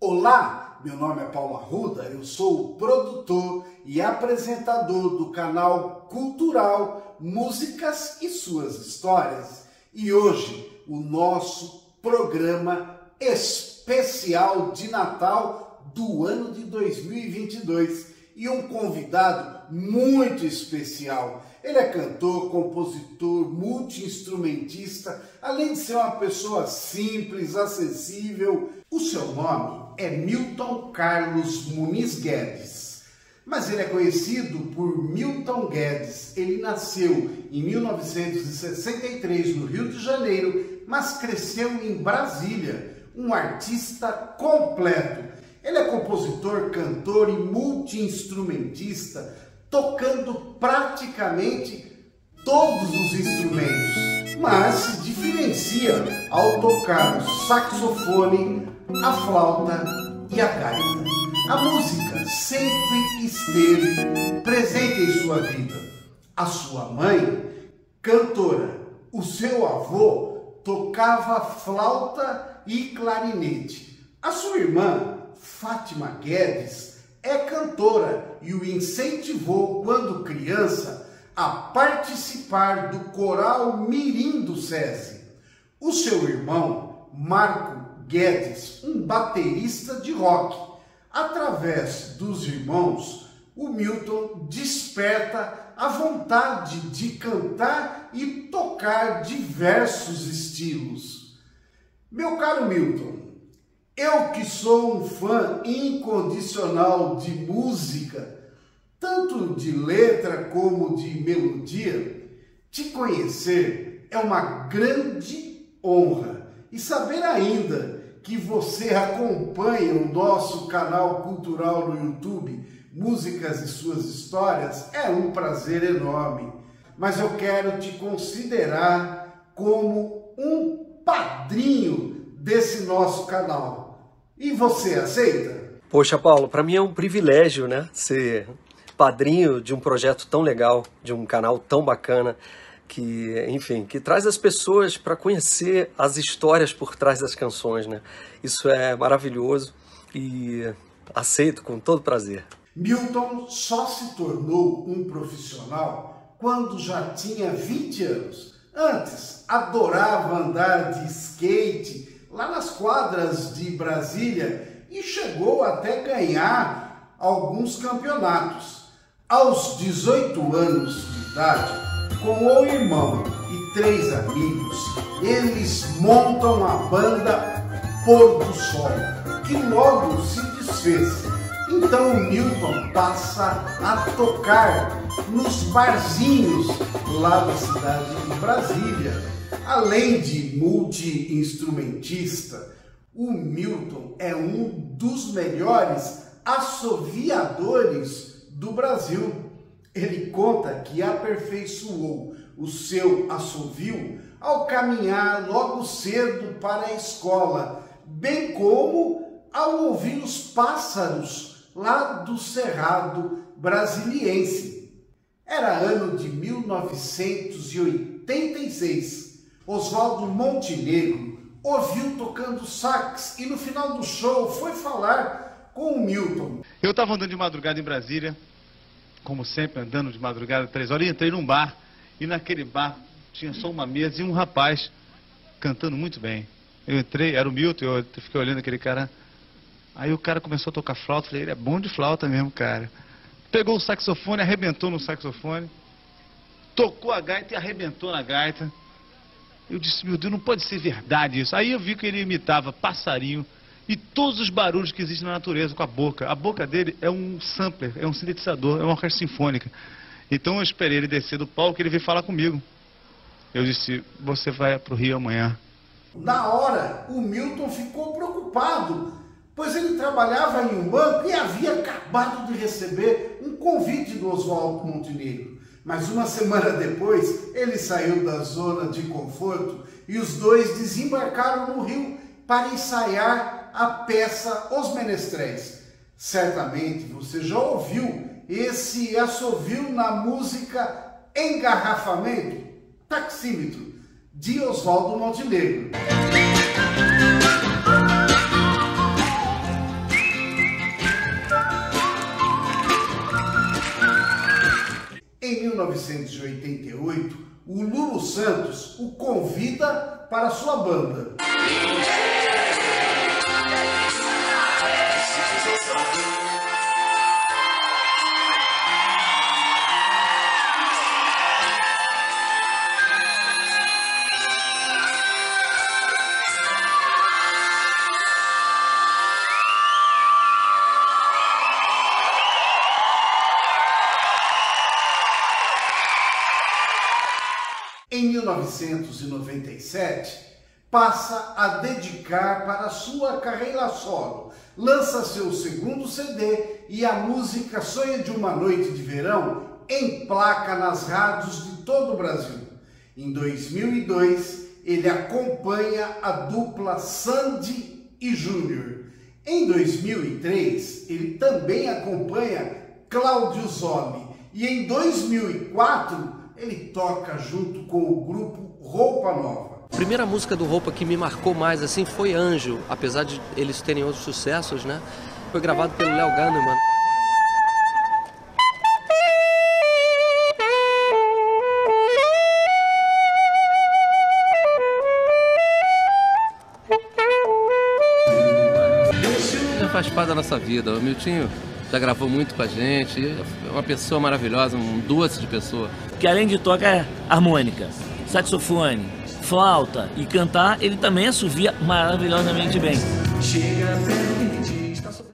Olá, meu nome é Paulo Arruda, eu sou o produtor e apresentador do canal cultural Músicas e Suas Histórias. E hoje o nosso programa especial de Natal do ano de 2022 e um convidado muito especial. Ele é cantor, compositor, multi-instrumentista, além de ser uma pessoa simples, acessível. O seu nome é Milton Carlos Muniz Guedes, mas ele é conhecido por Milton Guedes. Ele nasceu em 1963 no Rio de Janeiro, mas cresceu em Brasília, um artista completo. Ele é compositor, cantor e multi-instrumentista, tocando praticamente todos os instrumentos, mas se diferencia ao tocar o saxofone, a flauta e a gaita. A música sempre esteve presente em sua vida. A sua mãe, cantora, o seu avô tocava flauta e clarinete. A sua irmã, Fátima Guedes, é cantora e o incentivou quando criança a participar do coral Mirim do SESI. O seu irmão, Marco Guedes, um baterista de rock. Através dos irmãos, o Milton desperta a vontade de cantar e tocar diversos estilos. Meu caro Milton, eu que sou um fã incondicional de música, tanto de letra como de melodia, te conhecer é uma grande honra e saber ainda que você acompanha o nosso canal cultural no YouTube, Músicas e Suas Histórias, é um prazer enorme. Mas eu quero te considerar como um padrinho desse nosso canal. E você aceita? Poxa, Paulo, para mim é um privilégio, né? Ser padrinho de um projeto tão legal, de um canal tão bacana, que, enfim, que traz as pessoas para conhecer as histórias por trás das canções, né? Isso é maravilhoso e aceito com todo prazer. Milton só se tornou um profissional quando já tinha 20 anos. Antes, adorava andar de skate lá nas quadras de Brasília e chegou até ganhar alguns campeonatos. Aos 18 anos de idade, com o irmão e três amigos, eles montam a banda Pôr do Sol, que logo se desfez. Então o Newton passa a tocar nos barzinhos lá da cidade de Brasília Além de multi-instrumentista, o Milton é um dos melhores assoviadores do Brasil. Ele conta que aperfeiçoou o seu assovio ao caminhar logo cedo para a escola, bem como ao ouvir os pássaros lá do Cerrado Brasiliense. Era ano de 1986 Oswaldo Montenegro ouviu tocando sax e no final do show foi falar com o Milton. Eu estava andando de madrugada em Brasília, como sempre, andando de madrugada, três horas, e entrei num bar. E naquele bar tinha só uma mesa e um rapaz cantando muito bem. Eu entrei, era o Milton, eu fiquei olhando aquele cara. Aí o cara começou a tocar flauta, falei, ele é bom de flauta mesmo, cara. Pegou o saxofone, arrebentou no saxofone, tocou a gaita e arrebentou na gaita. Eu disse, meu Deus, não pode ser verdade isso. Aí eu vi que ele imitava passarinho e todos os barulhos que existem na natureza com a boca. A boca dele é um sampler, é um sintetizador, é uma orquestra sinfônica. Então eu esperei ele descer do palco e ele veio falar comigo. Eu disse, você vai para o Rio amanhã. Na hora, o Milton ficou preocupado, pois ele trabalhava em um banco e havia acabado de receber um convite do Oswaldo Montenegro. Mas uma semana depois, ele saiu da zona de conforto e os dois desembarcaram no rio para ensaiar a peça Os Menestréis. Certamente você já ouviu esse assovio na música Engarrafamento, Taxímetro, de Oswaldo Montenegro. Lulu Santos o convida para sua banda. 1997, passa a dedicar para sua carreira solo. Lança seu segundo CD e a música Sonho de uma Noite de Verão emplaca nas rádios de todo o Brasil. Em 2002, ele acompanha a dupla Sandy e Júnior. Em 2003, ele também acompanha Cláudio Zomi. E em 2004, ele toca junto com o grupo Roupa Nova. A primeira música do Roupa que me marcou mais assim foi Anjo, apesar de eles terem outros sucessos, né? Foi gravado pelo Léo. Já faz parte da nossa vida. O Miltinho já gravou muito com a gente, é uma pessoa maravilhosa, um doce de pessoa. Que além de tocar harmônica, saxofone, flauta e cantar, ele também assovia maravilhosamente bem.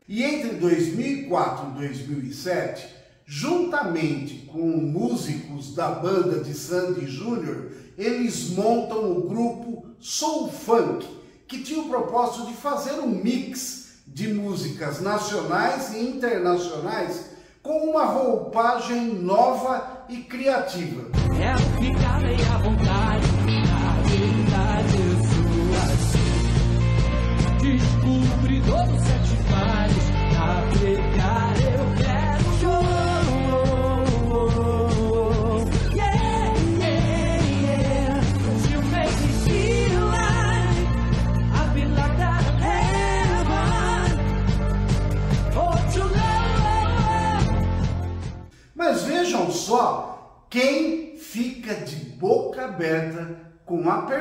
E entre 2004 e 2007, juntamente com músicos da banda de Sandy Júnior, eles montam o grupo Soul Funk, que tinha o propósito de fazer um mix de músicas nacionais e internacionais com uma roupagem nova e criativa. É ficar bem à vontade, na sou assim. Descobridor sete mares,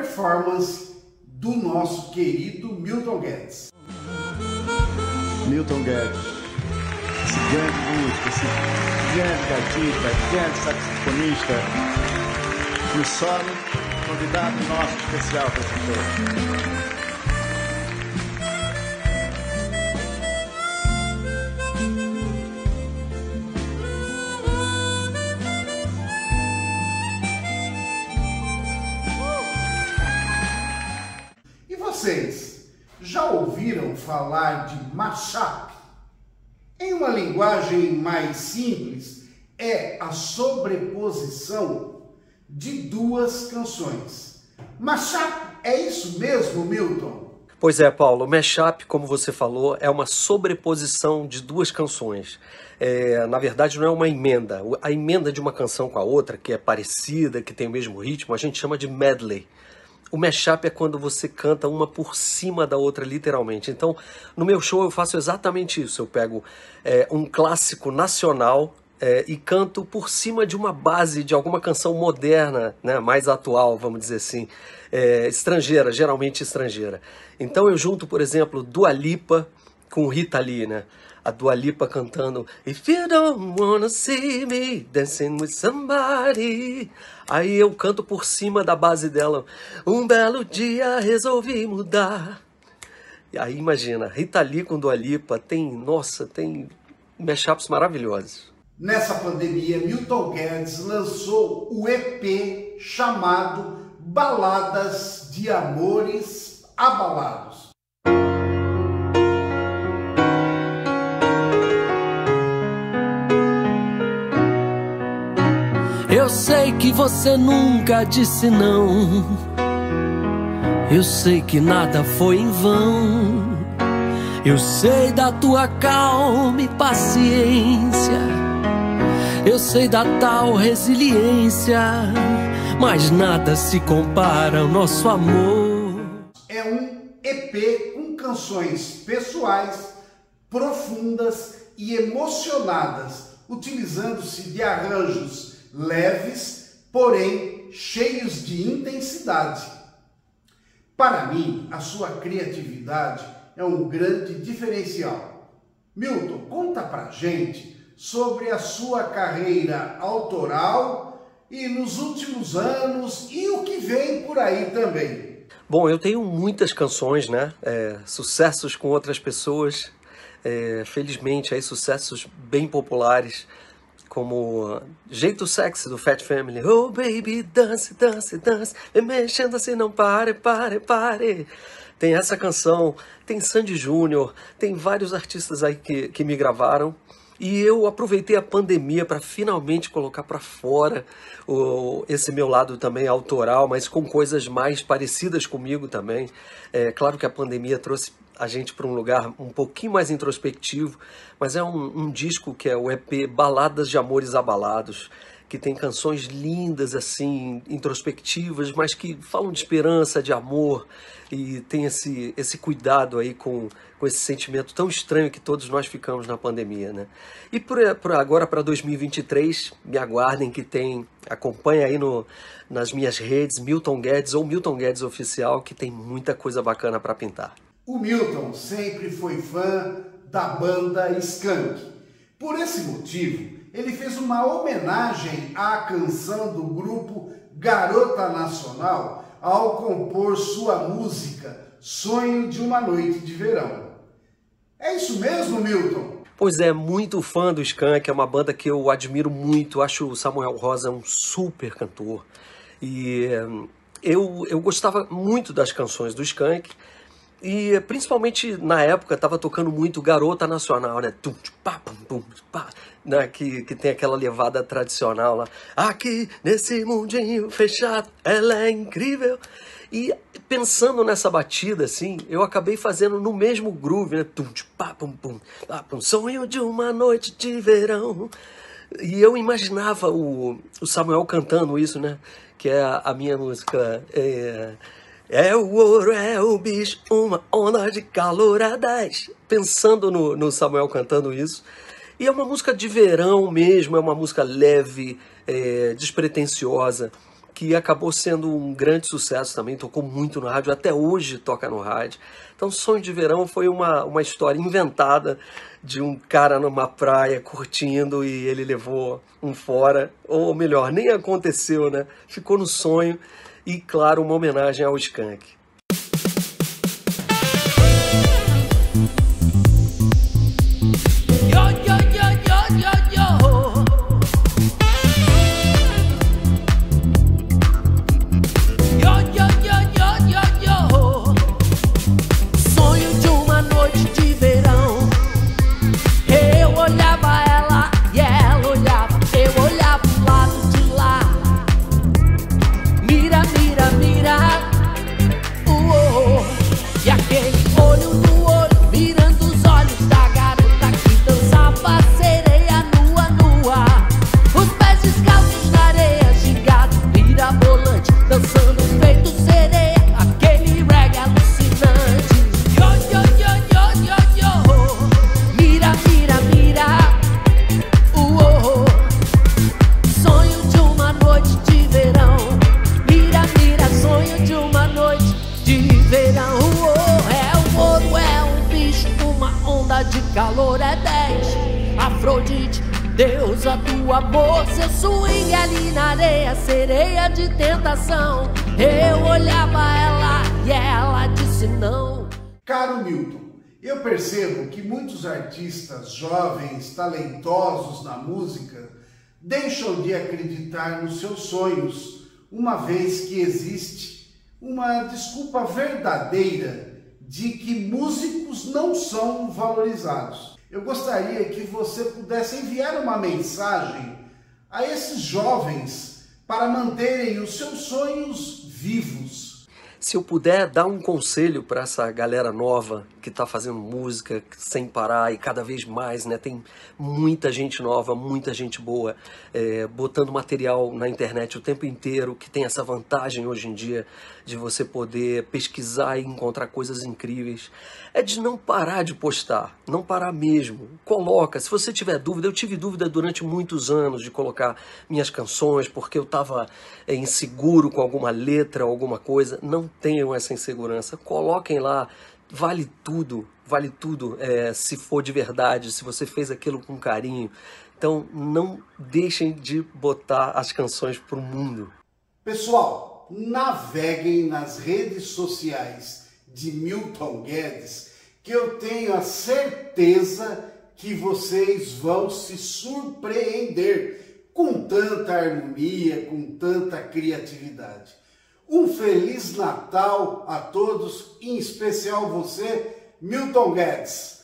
performance do nosso querido Milton Guedes. Milton Guedes, esse grande músico, esse grande gatita, grande saxofonista, no solo, convidado nosso especial para esse show. Falar de mashup? Em uma linguagem mais simples, é a sobreposição de duas canções. Mashup é isso mesmo, Milton? Pois é, Paulo. Mashup, como você falou, é uma sobreposição de duas canções. É, na verdade, não é uma emenda. A emenda de uma canção com a outra, que é parecida, que tem o mesmo ritmo, a gente chama de medley. O mashup é quando você canta uma por cima da outra, literalmente. Então, no meu show eu faço exatamente isso. Eu pego é, um clássico nacional é, e canto por cima de uma base de alguma canção moderna, né, mais atual, vamos dizer assim, é, estrangeira, geralmente estrangeira. Então eu junto, por exemplo, Dua Lipa com Rita Lee, né? a Dua Lipa cantando If you don't wanna see me dancing with somebody. Aí eu canto por cima da base dela. Um belo dia resolvi mudar. E aí imagina, Rita Lee com Dua Lipa tem, nossa, tem mashups maravilhosos. Nessa pandemia, Milton Guedes lançou o EP chamado Baladas de Amores Abalados. Eu sei que você nunca disse não. Eu sei que nada foi em vão. Eu sei da tua calma e paciência. Eu sei da tal resiliência. Mas nada se compara ao nosso amor. É um EP com canções pessoais, profundas e emocionadas, utilizando-se de arranjos leves, porém cheios de intensidade. Para mim, a sua criatividade é um grande diferencial. Milton, conta pra gente sobre a sua carreira autoral e nos últimos anos e o que vem por aí também. Bom, eu tenho muitas canções, né? É, sucessos com outras pessoas, é, felizmente aí sucessos bem populares, como Jeito Sexy do Fat Family. Oh baby, dance, dance, dance, e mexendo assim, não pare, pare, pare. Tem essa canção, tem Sandy Júnior, tem vários artistas aí que, que me gravaram. E eu aproveitei a pandemia para finalmente colocar para fora o, esse meu lado também autoral, mas com coisas mais parecidas comigo também. É claro que a pandemia trouxe a gente para um lugar um pouquinho mais introspectivo, mas é um, um disco que é o EP Baladas de Amores Abalados que tem canções lindas, assim, introspectivas, mas que falam de esperança, de amor, e tem esse, esse cuidado aí com, com esse sentimento tão estranho que todos nós ficamos na pandemia, né? E por, por agora, para 2023, me aguardem que tem, acompanha aí no, nas minhas redes, Milton Guedes ou Milton Guedes Oficial, que tem muita coisa bacana para pintar. O Milton sempre foi fã da banda Skank. Por esse motivo, ele fez uma homenagem à canção do grupo Garota Nacional ao compor sua música Sonho de uma Noite de Verão. É isso mesmo, Milton? Pois é, muito fã do Skank, é uma banda que eu admiro muito, acho o Samuel Rosa um super cantor. E eh, eu, eu gostava muito das canções do Skank, e principalmente na época estava tocando muito Garota Nacional, né? Tum, pá, pum, pum, pá, né? Que, que tem aquela levada tradicional lá. Aqui nesse mundinho fechado, ela é incrível. E pensando nessa batida, assim, eu acabei fazendo no mesmo groove, né? Tum, pá, pum, pum, pá, pum, sonho de uma noite de verão. E eu imaginava o, o Samuel cantando isso, né? Que é a, a minha música. É, é o ouro, é o bicho, uma onda de calor a 10. Pensando no, no Samuel cantando isso. E é uma música de verão mesmo, é uma música leve, é, despretensiosa, que acabou sendo um grande sucesso também, tocou muito no rádio, até hoje toca no rádio. Então, Sonho de Verão foi uma, uma história inventada de um cara numa praia curtindo e ele levou um fora, ou melhor, nem aconteceu, né? Ficou no sonho e, claro, uma homenagem ao Skank. Deusa do amor, seu swing ali na areia, sereia de tentação. Eu olhava ela e ela disse não. Caro Milton, eu percebo que muitos artistas jovens, talentosos na música, deixam de acreditar nos seus sonhos, uma vez que existe uma desculpa verdadeira de que músicos não são valorizados eu gostaria que você pudesse enviar uma mensagem a esses jovens para manterem os seus sonhos vivos. Se eu puder dar um conselho para essa galera nova que está fazendo música sem parar e cada vez mais, né? Tem muita gente nova, muita gente boa, é, botando material na internet o tempo inteiro, que tem essa vantagem hoje em dia de você poder pesquisar e encontrar coisas incríveis. É de não parar de postar, não parar mesmo. Coloca, se você tiver dúvida, eu tive dúvida durante muitos anos de colocar minhas canções porque eu estava é, inseguro com alguma letra, alguma coisa. Não tenham essa insegurança. Coloquem lá vale tudo, vale tudo é, se for de verdade, se você fez aquilo com carinho. Então não deixem de botar as canções para o mundo. Pessoal, naveguem nas redes sociais de Milton Guedes, que eu tenho a certeza que vocês vão se surpreender com tanta harmonia, com tanta criatividade. Um Feliz Natal a todos, em especial você, Milton Guedes.